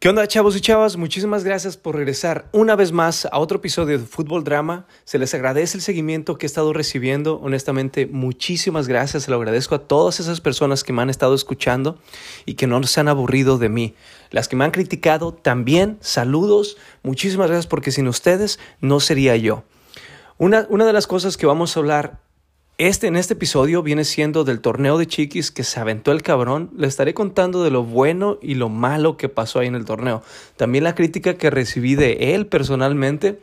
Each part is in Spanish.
¿Qué onda chavos y chavas? Muchísimas gracias por regresar una vez más a otro episodio de Fútbol Drama. Se les agradece el seguimiento que he estado recibiendo. Honestamente, muchísimas gracias. Se lo agradezco a todas esas personas que me han estado escuchando y que no se han aburrido de mí. Las que me han criticado también, saludos. Muchísimas gracias porque sin ustedes no sería yo. Una, una de las cosas que vamos a hablar este en este episodio viene siendo del torneo de chiquis que se aventó el cabrón. Le estaré contando de lo bueno y lo malo que pasó ahí en el torneo. También la crítica que recibí de él personalmente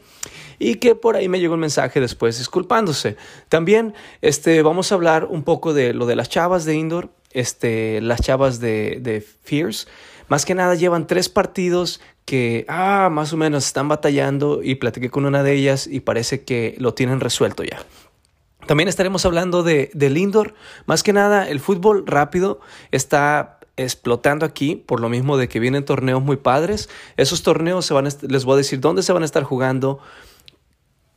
y que por ahí me llegó el mensaje después disculpándose. También este, vamos a hablar un poco de lo de las chavas de indoor, este, las chavas de, de Fierce. Más que nada llevan tres partidos que, ah, más o menos están batallando y platiqué con una de ellas y parece que lo tienen resuelto ya. También estaremos hablando de, del indoor. Más que nada, el fútbol rápido está explotando aquí, por lo mismo de que vienen torneos muy padres. Esos torneos se van les voy a decir dónde se van a estar jugando,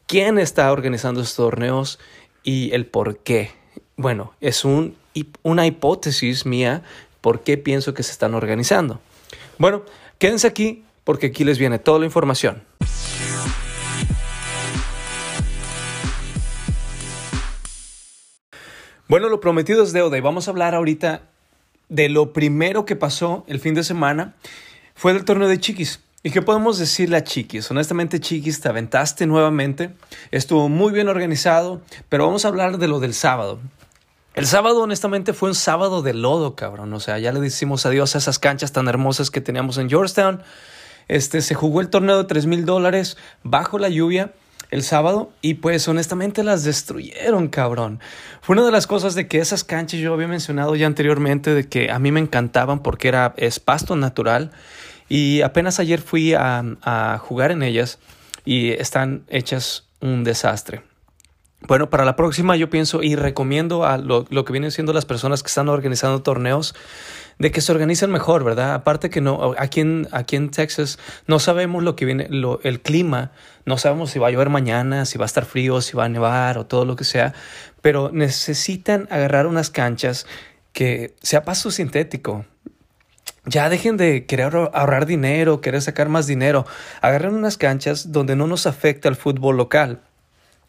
quién está organizando estos torneos y el por qué. Bueno, es un, una hipótesis mía por qué pienso que se están organizando. Bueno, quédense aquí porque aquí les viene toda la información. Bueno, lo prometido es deuda y vamos a hablar ahorita de lo primero que pasó el fin de semana. Fue del torneo de Chiquis. ¿Y qué podemos decirle a Chiquis? Honestamente, Chiquis, te aventaste nuevamente. Estuvo muy bien organizado, pero vamos a hablar de lo del sábado. El sábado, honestamente, fue un sábado de lodo, cabrón. O sea, ya le decimos adiós a esas canchas tan hermosas que teníamos en Georgetown. Este, se jugó el torneo de 3 mil dólares bajo la lluvia el sábado y pues honestamente las destruyeron, cabrón. Fue una de las cosas de que esas canchas yo había mencionado ya anteriormente de que a mí me encantaban porque era es pasto natural y apenas ayer fui a, jugar en ellas y están hechas un desastre. Bueno, para la próxima yo pienso y recomiendo a lo, lo, que vienen siendo las personas que están organizando torneos de que se organicen mejor, ¿verdad? Aparte que no, aquí en, aquí en Texas no sabemos lo que viene, el clima, no sabemos si va a llover mañana, si va a estar frío, si va a nevar o todo lo que sea, pero necesitan agarrar unas canchas que sea paso sintético, ya dejen de querer ahorrar dinero, querer sacar más dinero. Agarren unas canchas donde no nos afecte al fútbol local.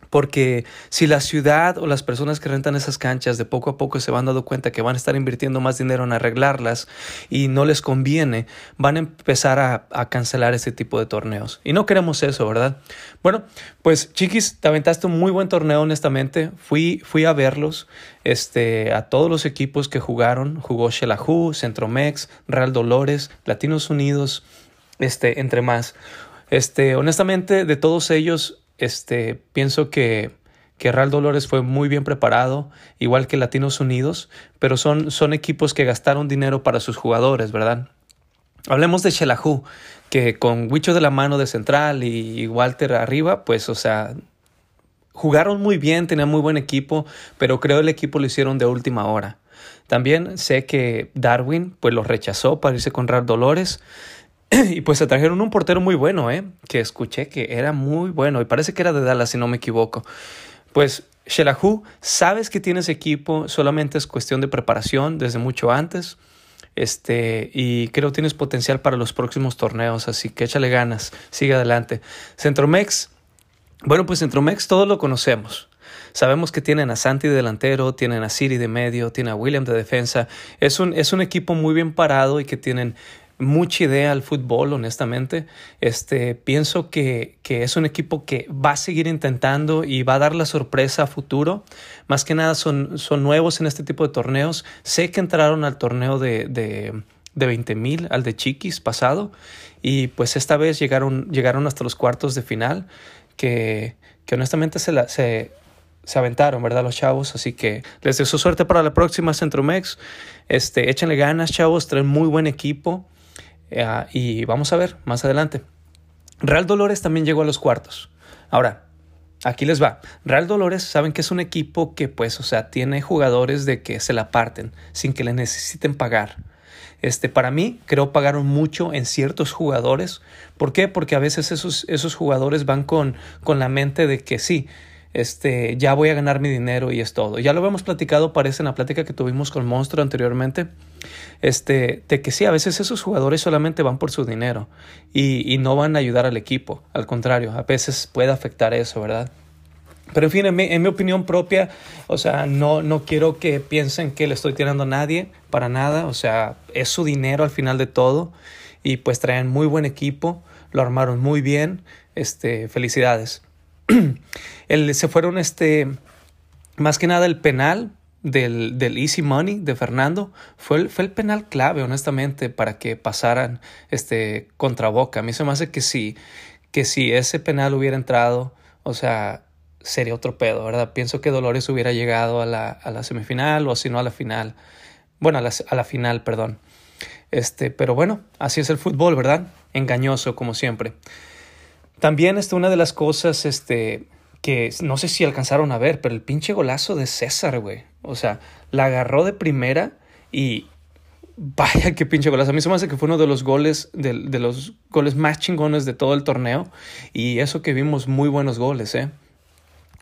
Porque si la ciudad o las personas que rentan esas canchas de poco a poco se van dando cuenta que van a estar invirtiendo más dinero en arreglarlas y no les conviene, van a empezar a, cancelar ese tipo de torneos. Y no queremos eso, ¿verdad? Bueno, pues chiquis, te aventaste un muy buen torneo, honestamente. Fui, fui a verlos, este, a todos los equipos que jugaron. Jugó Xelajú, Centromex, Real Dolores, Latinos Unidos, este, entre más. Este, honestamente, de todos ellos, este, pienso que, que Real Dolores fue muy bien preparado, igual que Latinos Unidos, pero son, son equipos que gastaron dinero para sus jugadores, ¿verdad? Hablemos de Xelajú, que con Huicho de la mano de central y Walter arriba, pues, o sea, jugaron muy bien, tenían muy buen equipo, pero creo el equipo lo hicieron de última hora. También sé que Darwin, pues, los rechazó para irse con Real Dolores. y pues se trajeron un portero muy bueno, ¿eh? Que escuché que era muy bueno y parece que era de Dallas, si no me equivoco. Pues Shelahu, sabes que tienes equipo, solamente es cuestión de preparación desde mucho antes. Este, y creo tienes potencial para los próximos torneos, así que échale ganas, sigue adelante. Centromex, bueno, pues Centromex todos lo conocemos. Sabemos que tienen a Santi de delantero, tienen a Siri de medio, tienen a William de defensa. Es un, es un equipo muy bien parado y que tienen mucha idea al fútbol, honestamente. Este, pienso que, que, es un equipo que va a seguir intentando y va a dar la sorpresa a futuro. Más que nada son, son nuevos en este tipo de torneos. Sé que entraron al torneo de, de, de 20 mil, al de Chiquis pasado, y pues esta vez llegaron, llegaron hasta los cuartos de final, que, que honestamente se, la, se, se aventaron, ¿verdad? Los chavos. Así que les deseo suerte para la próxima Centromex. Este, échenle ganas, chavos. Traen muy buen equipo. Eh, y vamos a ver más adelante. Real Dolores también llegó a los cuartos. Ahora, aquí les va. Real Dolores saben que es un equipo que pues, o sea, tiene jugadores de que se la parten sin que le necesiten pagar. Este, para mí, creo pagaron mucho en ciertos jugadores. ¿Por qué? Porque a veces esos, esos jugadores van con, con la mente de que sí, este, ya voy a ganar mi dinero y es todo. Ya lo habíamos platicado, parece en la plática que tuvimos con Monstruo anteriormente, este, de que sí, a veces esos jugadores solamente van por su dinero y, y no van a ayudar al equipo, al contrario, a veces puede afectar eso, ¿verdad? Pero en fin, en mi, en mi, opinión propia, o sea, no, no quiero que piensen que le estoy tirando a nadie, para nada, o sea, es su dinero al final de todo y pues traen muy buen equipo, lo armaron muy bien, este, felicidades. el, se fueron, este, más que nada el penal del, del, Easy Money de Fernando fue el, fue el penal clave, honestamente, para que pasaran este, contra Boca. A mí se me hace que sí, que si ese penal hubiera entrado, o sea, sería otro pedo, ¿verdad? Pienso que Dolores hubiera llegado a la, a la semifinal o si no a la final. Bueno, a la, a la, final, perdón. Este, pero bueno, así es el fútbol, ¿verdad? Engañoso, como siempre. También está una de las cosas, este, que no sé si alcanzaron a ver, pero el pinche golazo de César, güey. O sea, la agarró de primera y vaya qué pinche golazo. A mí se me hace que fue uno de los goles, de, los goles más chingones de todo el torneo. Y eso que vimos muy buenos goles, ¿eh?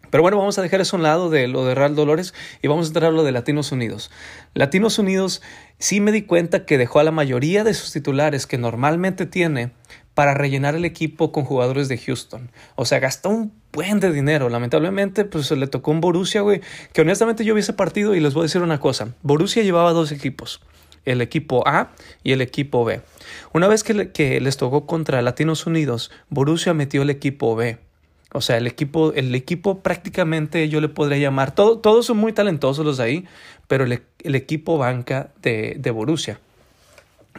Pero bueno, vamos a dejar eso a un lado de lo de Real Dolores y vamos a entrar a lo de Latinos Unidos. Latinos Unidos sí me di cuenta que dejó a la mayoría de sus titulares que normalmente tiene para rellenar el equipo con jugadores de Houston. O sea, gastó un buen de dinero. Lamentablemente, pues le tocó un Borussia, güey, que honestamente yo vi ese partido y les voy a decir una cosa. Borussia llevaba dos equipos, el equipo A y el equipo B. Una vez que, les tocó contra Latinos Unidos, Borussia metió el equipo B. O sea, el equipo, el equipo prácticamente yo le podría llamar, todo, todos son muy talentosos los de ahí, pero el, el equipo banca de, de Borussia.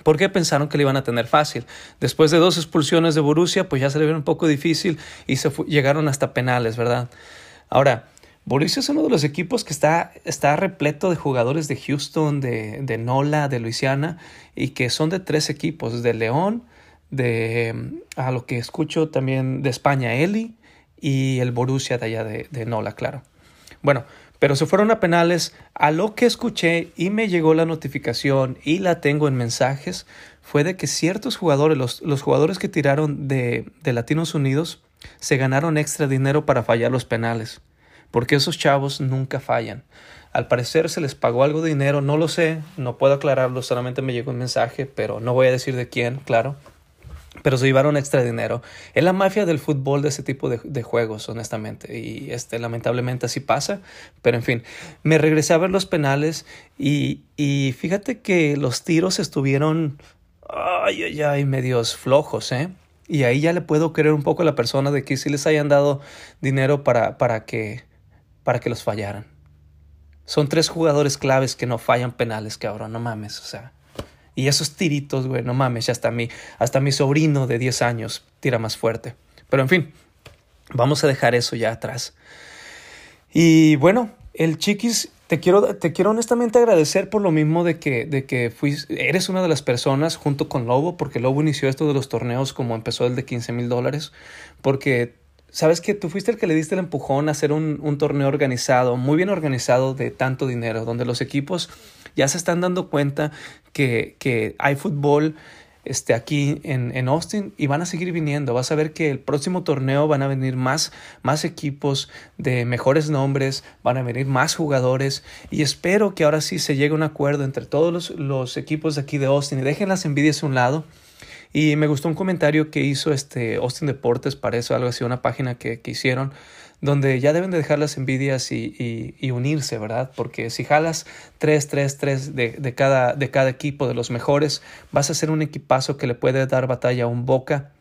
¿Por qué pensaron que le iban a tener fácil? Después de dos expulsiones de Borussia, pues ya se le vio un poco difícil y se llegaron hasta penales, ¿verdad? Ahora, Borussia es uno de los equipos que está, está repleto de jugadores de Houston, de, de Nola, de Luisiana, y que son de tres equipos, de León, de, a lo que escucho también de España, Eli, y el Borussia de allá de, Nola, claro. Bueno, pero se fueron a penales. A lo que escuché y me llegó la notificación y la tengo en mensajes fue de que ciertos jugadores, los, los jugadores que tiraron de, de Latinos Unidos, se ganaron extra dinero para fallar los penales. Porque esos chavos nunca fallan. Al parecer se les pagó algo de dinero, no lo sé, no puedo aclararlo, solamente me llegó un mensaje, pero no voy a decir de quién, claro pero se llevaron extra dinero. Es la mafia del fútbol de ese tipo de, juegos, honestamente. Y este, lamentablemente así pasa. Pero en fin, me regresé a ver los penales y, y fíjate que los tiros estuvieron, ay, ay, ay, medios flojos, ¿eh? Y ahí ya le puedo creer un poco a la persona de que si les hayan dado dinero para, para, que, para que los fallaran. Son tres jugadores claves que no fallan penales, cabrón, no mames, o sea. Y esos tiritos, güey, no mames, hasta mi, hasta mi sobrino de 10 años tira más fuerte. Pero en fin, vamos a dejar eso ya atrás. Y bueno, el Chiquis, te quiero, te quiero honestamente agradecer por lo mismo de que, de que eres una de las personas junto con Lobo, porque Lobo inició esto de los torneos como empezó el de 15 mil dólares, porque sabes que tú fuiste el que le diste el empujón a hacer un, un torneo organizado, muy bien organizado de tanto dinero, donde los equipos ya se están dando cuenta que, hay fútbol este, aquí en, en, Austin y van a seguir viniendo. Vas a ver que el próximo torneo van a venir más, más equipos de mejores nombres, van a venir más jugadores y espero que ahora sí se llegue a un acuerdo entre todos los, equipos de aquí de Austin y dejen las envidias a un lado. Y me gustó un comentario que hizo este Austin Deportes, para eso, algo así, una página que, que hicieron, donde ya deben de dejar las envidias y, y, unirse, ¿verdad? Porque si jalas 3, 3, 3 de, de, cada, de cada equipo, de los mejores, vas a ser un equipazo que le puede dar batalla a un Boca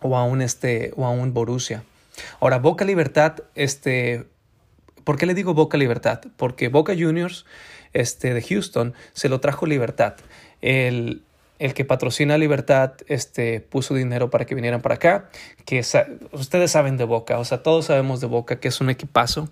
o a un, este, o a un Borussia. Ahora, Boca Libertad, este, ¿por qué le digo Boca Libertad? Porque Boca Juniors este, de Houston se lo trajo Libertad. El, el que patrocina Libertad este, puso dinero para que vinieran para acá, que ustedes saben de Boca, o sea, todos sabemos de Boca que es un equipazo.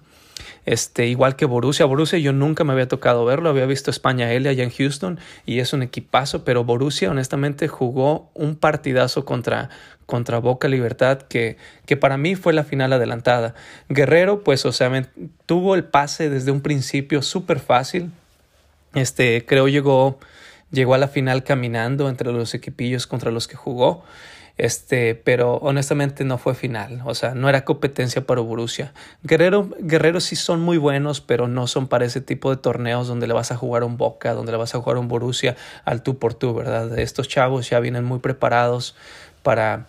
Este, igual que Borussia, Borussia yo nunca me había tocado verlo, había visto España L allá en Houston y es un equipazo, pero Borussia honestamente jugó un partidazo contra, contra Boca Libertad que, que para mí fue la final adelantada. Guerrero, pues, o sea, tuvo el pase desde un principio súper fácil. Este, creo llegó Llegó a la final caminando entre los equipillos contra los que jugó. Este, pero honestamente no fue final, o sea, no era competencia para Borussia. Guerrero, Guerrero sí son muy buenos, pero no son para ese tipo de torneos donde le vas a jugar un Boca, donde le vas a jugar un Borussia al tú por tú, ¿verdad? Estos chavos ya vienen muy preparados para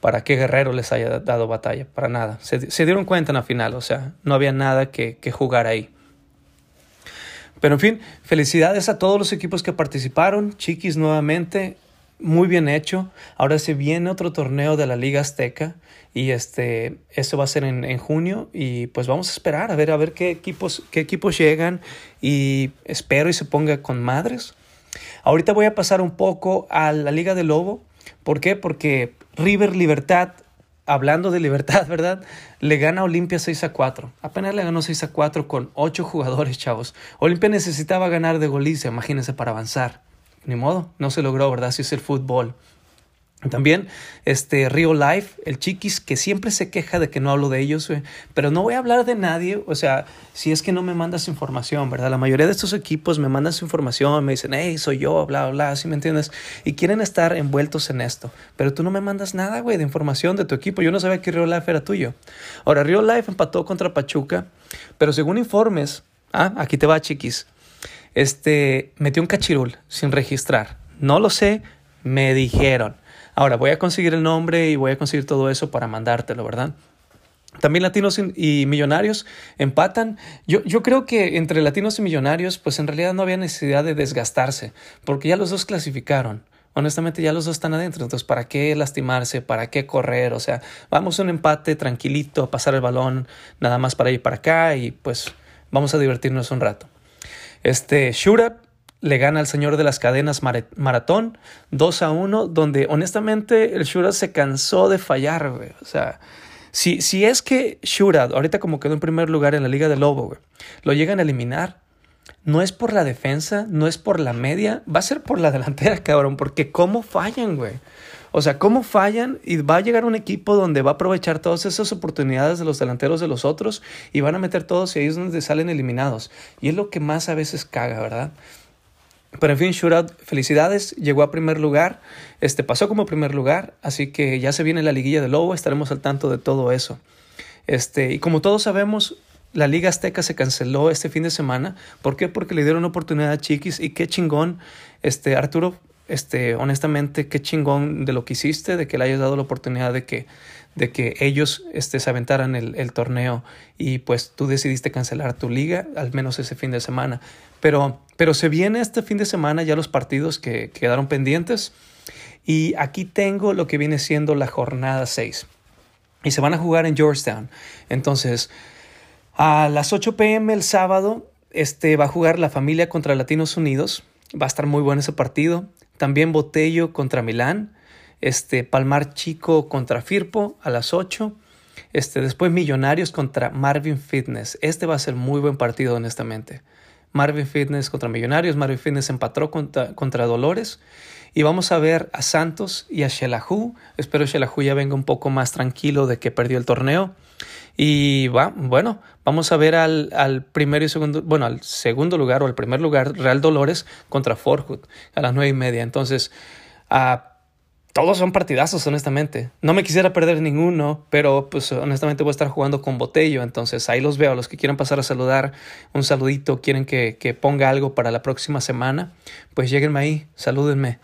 para que Guerrero les haya dado batalla, para nada. Se, dieron cuenta en la final, o sea, no había nada que, que jugar ahí. Pero en fin, felicidades a todos los equipos que participaron, Chiquis nuevamente, muy bien hecho. Ahora se viene otro torneo de la Liga Azteca y este, eso va a ser en, en, junio y pues vamos a esperar a ver, a ver qué equipos, qué equipos llegan y espero y se ponga con madres. Ahorita voy a pasar un poco a la Liga de Lobo. ¿Por qué? Porque River Libertad, hablando de libertad, ¿verdad? Le gana Olimpia 6 a 4. Apenas le ganó 6 a 4 con 8 jugadores, chavos. Olimpia necesitaba ganar de goliza, imagínense, para avanzar. Ni modo, no se logró, ¿verdad? Si es el fútbol. También este Rio Life, el chiquis que siempre se queja de que no hablo de ellos, pero no voy a hablar de nadie, o sea, si es que no me mandas información, ¿verdad? La mayoría de estos equipos me mandan su información, me dicen, hey, soy yo, bla, bla, bla, ¿sí me entiendes? Y quieren estar envueltos en esto, pero tú no me mandas nada, güey, de información de tu equipo. Yo no sabía que Rio Life era tuyo. Ahora, Rio Life empató contra Pachuca, pero según informes, ah, aquí te va, chiquis, este, metió un cachirul sin registrar. No lo sé, me dijeron. Ahora voy a conseguir el nombre y voy a conseguir todo eso para mandártelo, ¿verdad? También latinos y millonarios empatan. Yo, yo creo que entre latinos y millonarios, pues en realidad no había necesidad de desgastarse, porque ya los dos clasificaron. Honestamente ya los dos están adentro, entonces ¿para qué lastimarse? ¿Para qué correr? O sea, vamos a un empate tranquilito, pasar el balón nada más para ir para acá y pues vamos a divertirnos un rato. Este, Shura le gana al señor de las cadenas maratón 2 a 1, donde honestamente el Shura se cansó de fallar, güey. O sea, si, si es que Shura, ahorita como quedó en primer lugar en la Liga de Lobo, güey, lo llegan a eliminar, no es por la defensa, no es por la media, va a ser por la delantera, cabrón, porque cómo fallan, güey. O sea, cómo fallan y va a llegar un equipo donde va a aprovechar todas esas oportunidades de los delanteros de los otros y van a meter todos y ahí es donde salen eliminados. Y es lo que más a veces caga, ¿verdad? Pero en fin, Shootout, felicidades, llegó a primer lugar, este pasó como primer lugar, así que ya se viene la liguilla de Lobo, estaremos al tanto de todo eso. Este, y como todos sabemos, la Liga Azteca se canceló este fin de semana. ¿Por qué? Porque le dieron oportunidad a Chiquis y qué chingón, este Arturo, este, honestamente, qué chingón de lo que hiciste, de que le hayas dado la oportunidad de que, de que ellos este, se aventaran el, torneo y pues tú decidiste cancelar tu liga, al menos ese fin de semana. Pero, pero se viene este fin de semana ya los partidos que quedaron pendientes. Y aquí tengo lo que viene siendo la jornada 6. Y se van a jugar en Georgetown. Entonces, a las 8 pm el sábado, este va a jugar la familia contra Latinos Unidos. Va a estar muy bueno ese partido. También Botello contra Milán. Este, Palmar Chico contra Firpo a las 8. Este, después Millonarios contra Marvin Fitness. Este va a ser muy buen partido, honestamente. Marvin Fitness contra Millonarios, Marvin Fitness empató contra, contra Dolores. Y vamos a ver a Santos y a Shelahu. Espero Shelahu ya venga un poco más tranquilo de que perdió el torneo. Y va, bueno, vamos a ver al, al primero y segundo, bueno, al segundo lugar o al primer lugar, Real Dolores contra Forhood a las nueve y media. Entonces, a todos son partidazos, honestamente. No me quisiera perder ninguno, pero pues honestamente voy a estar jugando con Botello, entonces ahí los veo. Los que quieran pasar a saludar, un saludito, quieren que, que ponga algo para la próxima semana, pues lleguenme ahí, salúdenme.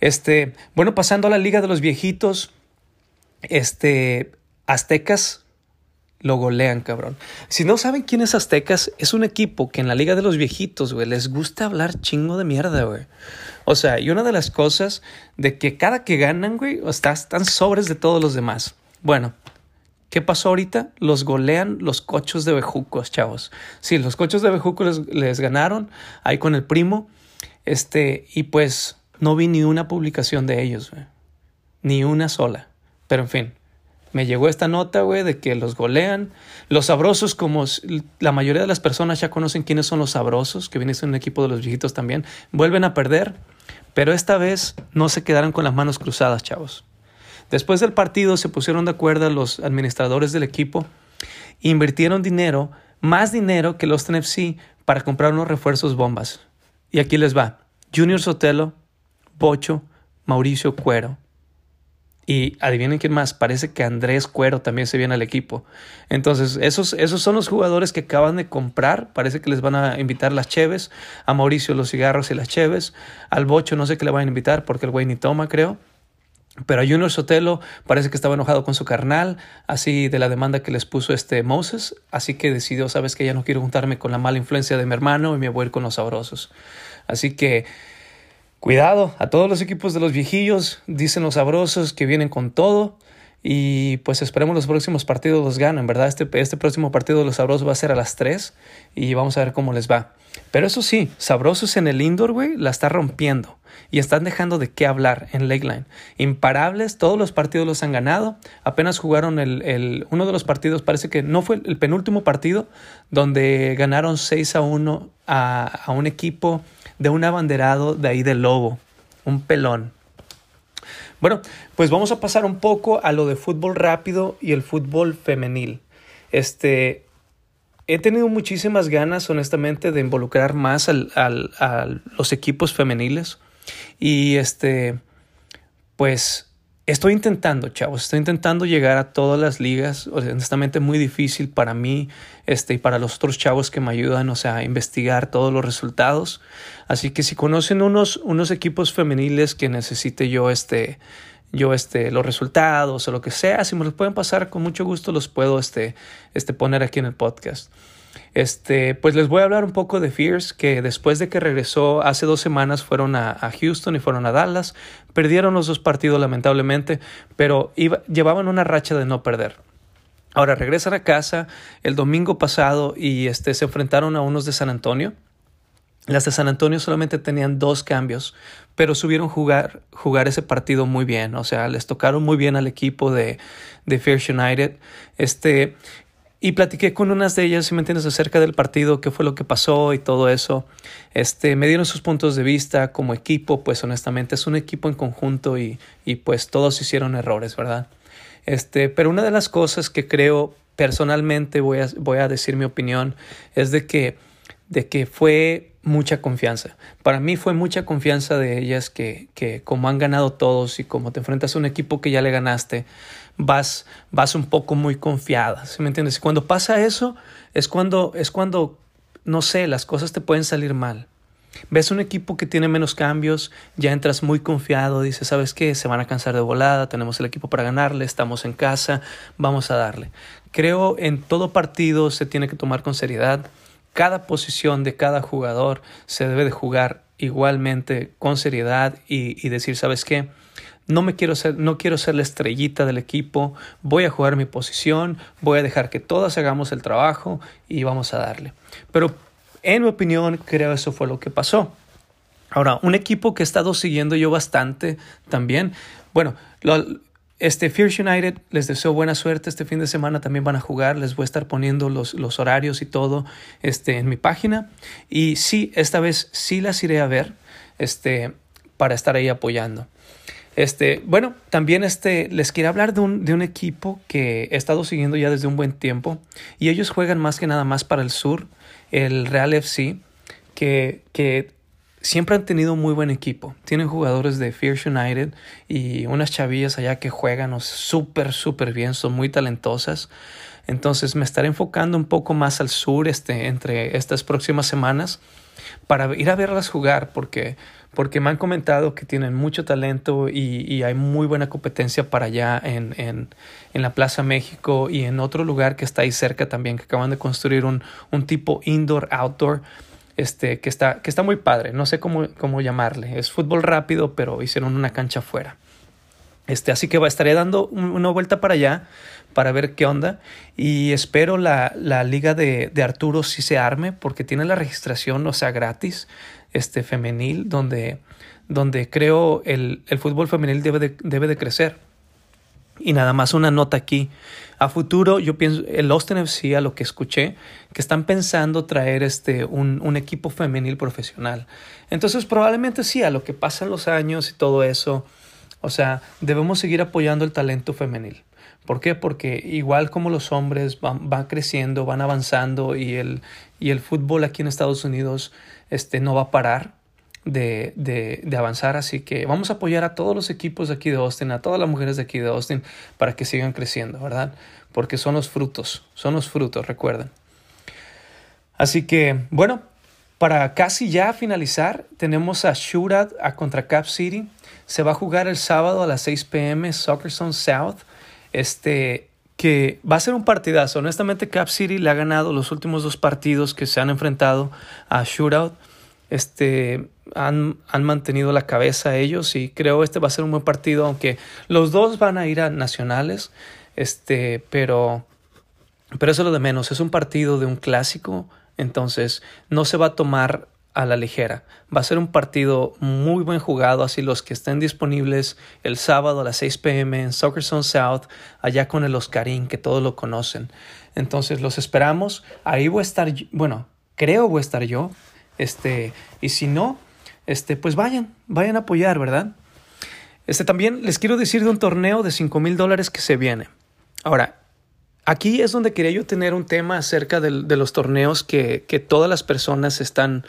Este, bueno, pasando a la Liga de los Viejitos, este, Aztecas lo golean, cabrón. Si no saben quién es Aztecas, es un equipo que en la Liga de los Viejitos, güey, les gusta hablar chingo de mierda, güey. O sea, y una de las cosas de que cada que ganan, güey, están sobres de todos los demás. Bueno, ¿qué pasó ahorita? Los golean los cochos de bejucos, chavos. Sí, los cochos de bejucos les, ganaron ahí con el primo. Este, y pues no vi ni una publicación de ellos, güey. Ni una sola. Pero en fin, me llegó esta nota, güey, de que los golean. Los sabrosos, como la mayoría de las personas ya conocen quiénes son los sabrosos, que vienen en un equipo de los viejitos también, vuelven a perder. Pero esta vez no se quedaron con las manos cruzadas, chavos. Después del partido se pusieron de acuerdo los administradores del equipo invirtieron dinero, más dinero que los NFC, para comprar unos refuerzos bombas. Y aquí les va. Junior Sotelo, Bocho, Mauricio Cuero. Y adivinen quién más, parece que Andrés Cuero también se viene al equipo. Entonces, esos, esos son los jugadores que acaban de comprar. Parece que les van a invitar las cheves. A Mauricio los cigarros y las cheves. Al Bocho no sé qué le van a invitar porque el güey ni toma, creo. Pero a Junior Sotelo parece que estaba enojado con su carnal, así de la demanda que les puso este Moses, así que decidió, sabes que ya no quiero juntarme con la mala influencia de mi hermano y me voy a ir con los sabrosos. Así que cuidado a todos los equipos de los viejillos, dicen los sabrosos que vienen con todo. Y pues esperemos los próximos partidos los ganen, ¿verdad? Este, este próximo partido de los sabrosos va a ser a las 3 y vamos a ver cómo les va. Pero eso sí, sabrosos en el indoor, güey, la está rompiendo y están dejando de qué hablar en Lakeline. Imparables, todos los partidos los han ganado. Apenas jugaron el, el, uno de los partidos, parece que no fue el penúltimo partido, donde ganaron 6 a 1 a, a un equipo de un abanderado de ahí del Lobo, un pelón. Bueno, pues vamos a pasar un poco a lo de fútbol rápido y el fútbol femenil. Este, he tenido muchísimas ganas, honestamente, de involucrar más al, al, a los equipos femeniles. Y este, pues estoy intentando, chavos, estoy intentando llegar a todas las ligas. honestamente, muy difícil para mí este, y para los otros chavos que me ayudan, o sea, a investigar todos los resultados. Así que si conocen unos, unos equipos femeniles que necesite yo, este, yo este, los resultados o lo que sea, si me los pueden pasar, con mucho gusto los puedo este, este, poner aquí en el podcast. Este, pues les voy a hablar un poco de Fierce, que después de que regresó hace dos semanas fueron a, a Houston y fueron a Dallas. Perdieron los dos partidos lamentablemente, pero iba, llevaban una racha de no perder. Ahora regresan a casa el domingo pasado y este, se enfrentaron a unos de San Antonio. Las de San Antonio solamente tenían dos cambios, pero subieron jugar, jugar ese partido muy bien. O sea, les tocaron muy bien al equipo de, de Fierce United. Este, y platiqué con unas de ellas, si me entiendes, acerca del partido, qué fue lo que pasó y todo eso. Este, me dieron sus puntos de vista como equipo, pues honestamente es un equipo en conjunto y, y pues todos hicieron errores, ¿verdad? Este, pero una de las cosas que creo personalmente, voy a, voy a decir mi opinión, es de que, de que fue mucha confianza. Para mí fue mucha confianza de ellas que, que como han ganado todos y como te enfrentas a un equipo que ya le ganaste, vas, vas un poco muy confiada, ¿sí me entiendes? Y cuando pasa eso, es cuando, es cuando, no sé, las cosas te pueden salir mal. Ves un equipo que tiene menos cambios, ya entras muy confiado, dices, ¿sabes qué? Se van a cansar de volada, tenemos el equipo para ganarle, estamos en casa, vamos a darle. Creo en todo partido se tiene que tomar con seriedad cada posición de cada jugador se debe de jugar igualmente con seriedad y, y, decir, ¿sabes qué? No me quiero ser, no quiero ser la estrellita del equipo, voy a jugar mi posición, voy a dejar que todos hagamos el trabajo y vamos a darle. Pero en mi opinión, creo eso fue lo que pasó. Ahora, un equipo que he estado siguiendo yo bastante también, bueno, lo, este Fierce United, les deseo buena suerte. Este fin de semana también van a jugar. Les voy a estar poniendo los, los horarios y todo este, en mi página. Y sí, esta vez sí las iré a ver este, para estar ahí apoyando. Este, bueno, también este, les quiero hablar de un, de un equipo que he estado siguiendo ya desde un buen tiempo. Y ellos juegan más que nada más para el sur, el Real FC, que, que siempre han tenido muy buen equipo. Tienen jugadores de Fierce United y unas chavillas allá que juegan súper, súper bien, son muy talentosas. Entonces me estaré enfocando un poco más al sur este, entre estas próximas semanas para ir a verlas jugar porque, porque me han comentado que tienen mucho talento y, y hay muy buena competencia para allá en, en, en, la Plaza México y en otro lugar que está ahí cerca también, que acaban de construir un, un tipo indoor-outdoor este, que, está, que está muy padre, no sé cómo, cómo llamarle, es fútbol rápido, pero hicieron una cancha afuera. Este, así que va, estaré dando una vuelta para allá para ver qué onda y espero la, la liga de, de, Arturo si se arme porque tiene la registración, o sea, gratis, este, femenil, donde, donde creo el, el fútbol femenil debe de, debe de crecer. Y nada más una nota aquí. A futuro, yo pienso, el Austin FC, a lo que escuché, que están pensando traer este, un, un equipo femenil profesional. Entonces, probablemente sí, a lo que pasan los años y todo eso, o sea, debemos seguir apoyando el talento femenil. ¿Por qué? Porque igual como los hombres van, van creciendo, van avanzando y el, y el fútbol aquí en Estados Unidos este, no va a parar de, de, de, avanzar. Así que vamos a apoyar a todos los equipos de aquí de Austin, a todas las mujeres de aquí de Austin, para que sigan creciendo, ¿verdad? Porque son los frutos, son los frutos, recuerden. Así que, bueno, para casi ya finalizar, tenemos a Shootout contra Cap City. Se va a jugar el sábado a las 6 pm, Soccer Zone South. Este, que va a ser un partidazo. Honestamente, Cap City le ha ganado los últimos dos partidos que se han enfrentado a Shootout. Este, han, han, mantenido la cabeza ellos y creo este va a ser un buen partido, aunque los dos van a ir a nacionales, este, pero, pero eso es lo de menos, es un partido de un clásico, entonces no se va a tomar a la ligera. Va a ser un partido muy buen jugado, así los que estén disponibles el sábado a las 6 pm en Soccer Zone South, allá con el Oscarín, que todos lo conocen. Entonces los esperamos, ahí voy a estar, bueno, creo voy a estar yo, este, y si no, este, pues vayan, vayan a apoyar, ¿verdad? Este, también les quiero decir de un torneo de 5 mil dólares que se viene. Ahora, aquí es donde quería yo tener un tema acerca de, de los torneos que, que, todas las personas están,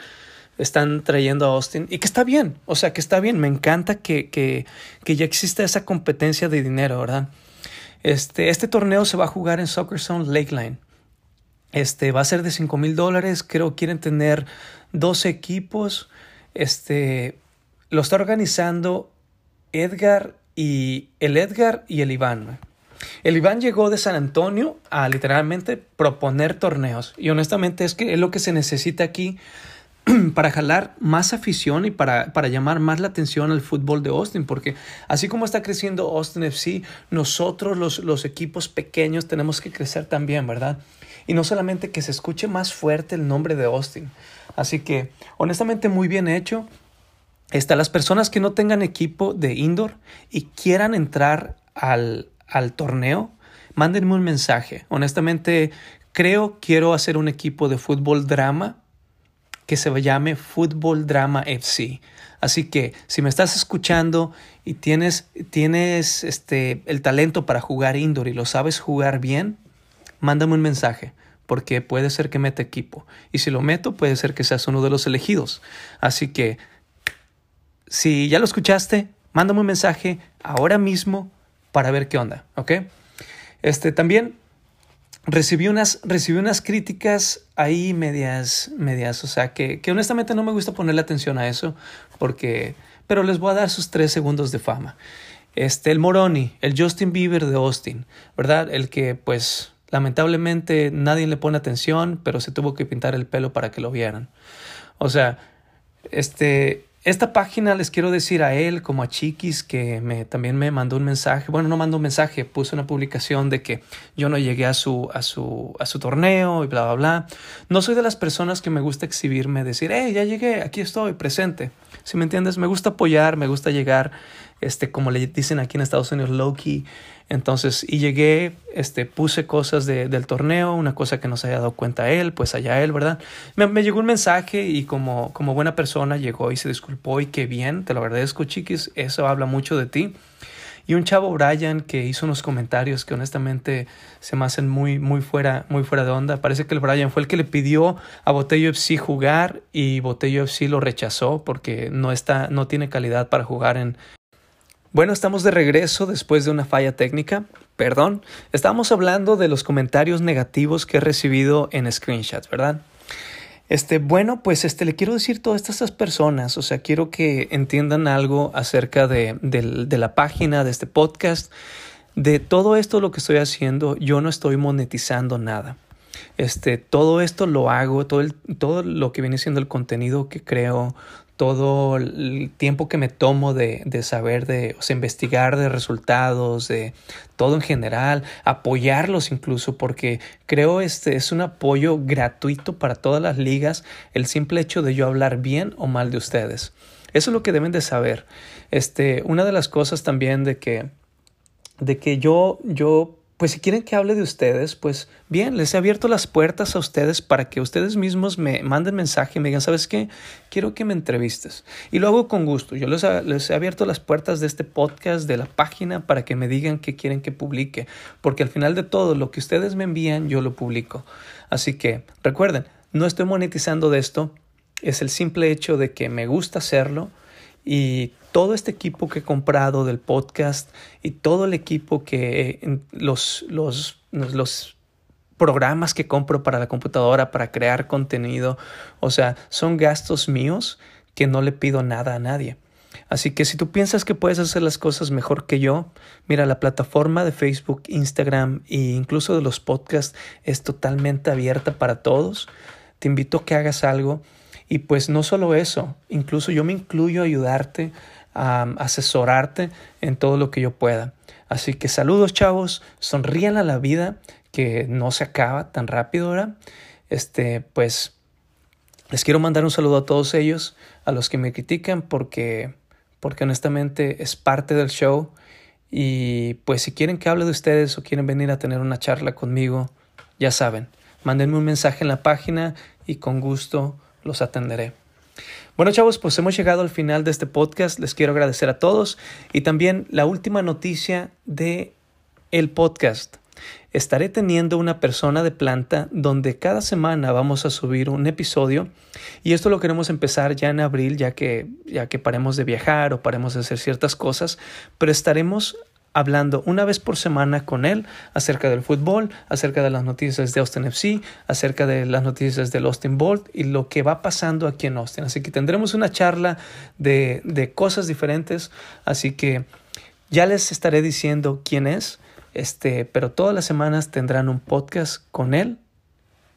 están trayendo a Austin y que está bien, o sea, que está bien. Me encanta que, que, que ya exista esa competencia de dinero, ¿verdad? Este, este torneo se va a jugar en Soccer Zone Lakeline. Este va a ser de 5 mil dólares. Creo quieren tener dos equipos. Este lo está organizando Edgar y el Edgar y el Iván. El Iván llegó de San Antonio a literalmente proponer torneos. Y honestamente es que es lo que se necesita aquí para jalar más afición y para, para, llamar más la atención al fútbol de Austin, porque así como está creciendo Austin FC, nosotros los, los equipos pequeños tenemos que crecer también, ¿verdad? Y no solamente que se escuche más fuerte el nombre de Austin. Así que, honestamente, muy bien hecho. Está, las personas que no tengan equipo de indoor y quieran entrar al, al torneo, mándenme un mensaje. Honestamente, creo quiero hacer un equipo de fútbol drama que se llame Fútbol Drama FC. Así que si me estás escuchando y tienes, tienes este, el talento para jugar indoor y lo sabes jugar bien, mándame un mensaje, porque puede ser que meta equipo. Y si lo meto, puede ser que seas uno de los elegidos. Así que, si ya lo escuchaste, mándame un mensaje ahora mismo para ver qué onda, ¿ok? Este, también recibí unas, recibí unas críticas ahí medias, medias, o sea, que, que honestamente no me gusta ponerle atención a eso, porque, pero les voy a dar sus tres segundos de fama. Este, el Moroni, el Justin Bieber de Austin, ¿verdad? El que, pues, Lamentablemente nadie le pone atención, pero se tuvo que pintar el pelo para que lo vieran. O sea, este, esta página les quiero decir a él como a Chiquis que me, también me mandó un mensaje, bueno, no mandó un mensaje, puso una publicación de que yo no llegué a su, a su, a su torneo y bla, bla, bla. No soy de las personas que me gusta exhibirme, decir, hey, ya llegué, aquí estoy, presente. Si me entiendes, me gusta apoyar, me gusta llegar, este, como le dicen aquí en Estados Unidos, low-key. Entonces, y llegué, este, puse cosas de, del torneo, una cosa que no se haya dado cuenta él, pues allá él, ¿verdad? Me, me, llegó un mensaje y como, como buena persona llegó y se disculpó y qué bien, te lo agradezco, chiquis, eso habla mucho de ti. Y un chavo Brian que hizo unos comentarios que honestamente se me hacen muy, muy fuera, muy fuera de onda. Parece que el Brian fue el que le pidió a Botello FC jugar y Botello FC lo rechazó porque no está, no tiene calidad para jugar en, bueno, estamos de regreso después de una falla técnica. Perdón, estábamos hablando de los comentarios negativos que he recibido en screenshots, ¿verdad? Este, bueno, pues este, le quiero decir todas estas personas, o sea, quiero que entiendan algo acerca de, de, de la página, de este podcast, de todo esto lo que estoy haciendo, yo no estoy monetizando nada. Este, todo esto lo hago, todo, el, todo lo que viene siendo el contenido que creo, todo el tiempo que me tomo de, de saber, de o investigar de resultados, de todo en general, apoyarlos incluso, porque creo este es un apoyo gratuito para todas las ligas, el simple hecho de yo hablar bien o mal de ustedes. Eso es lo que deben de saber. Este, una de las cosas también de que, de que yo, yo pues si quieren que hable de ustedes, pues bien, les he abierto las puertas a ustedes para que ustedes mismos me manden mensaje y me digan, ¿sabes qué? Quiero que me entrevistes. Y lo hago con gusto. Yo les, he abierto las puertas de este podcast, de la página, para que me digan qué quieren que publique. Porque al final de todo, lo que ustedes me envían, yo lo publico. Así que recuerden, no estoy monetizando de esto. es el simple hecho de que me gusta hacerlo y todo este equipo que he comprado del podcast y todo el equipo que los, los, los programas que compro para la computadora para crear contenido, o sea, son gastos míos que no le pido nada a nadie. Así que si tú piensas que puedes hacer las cosas mejor que yo, mira, la plataforma de Facebook, Instagram e incluso de los podcasts es totalmente abierta para todos. Te invito a que hagas algo y pues no solo eso, incluso yo me incluyo a ayudarte, asesorarte en todo lo que yo pueda. Así que saludos chavos, sonrían a la vida que no se acaba tan rápido ahora. Este, pues les quiero mandar un saludo a todos ellos, a los que me critican porque porque honestamente es parte del show y pues si quieren que hable de ustedes o quieren venir a tener una charla conmigo, ya saben, mándenme un mensaje en la página y con gusto los atenderé. Bueno chavos, pues hemos llegado al final de este podcast. Les quiero agradecer a todos. Y también la última noticia de el podcast. Estaré teniendo una persona de planta donde cada semana vamos a subir un episodio. Y esto lo queremos empezar ya en abril ya que ya que paremos de viajar o paremos de hacer ciertas cosas, pero estaremos hablando una vez por semana con él acerca del fútbol, acerca de las noticias de Austin FC, acerca de las noticias del Austin Bolt y lo que va pasando aquí en Austin. Así que tendremos una charla de, de cosas diferentes, así que ya les estaré diciendo quién es este, pero todas las semanas tendrán un podcast con él,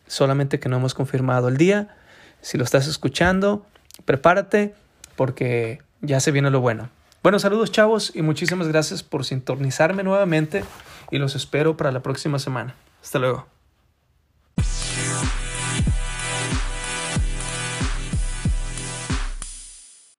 solamente que no hemos confirmado el día. Si lo estás escuchando, prepárate porque ya se viene lo bueno. Bueno, saludos chavos y muchísimas gracias por sintonizarme nuevamente y los espero para la próxima semana. Hasta luego.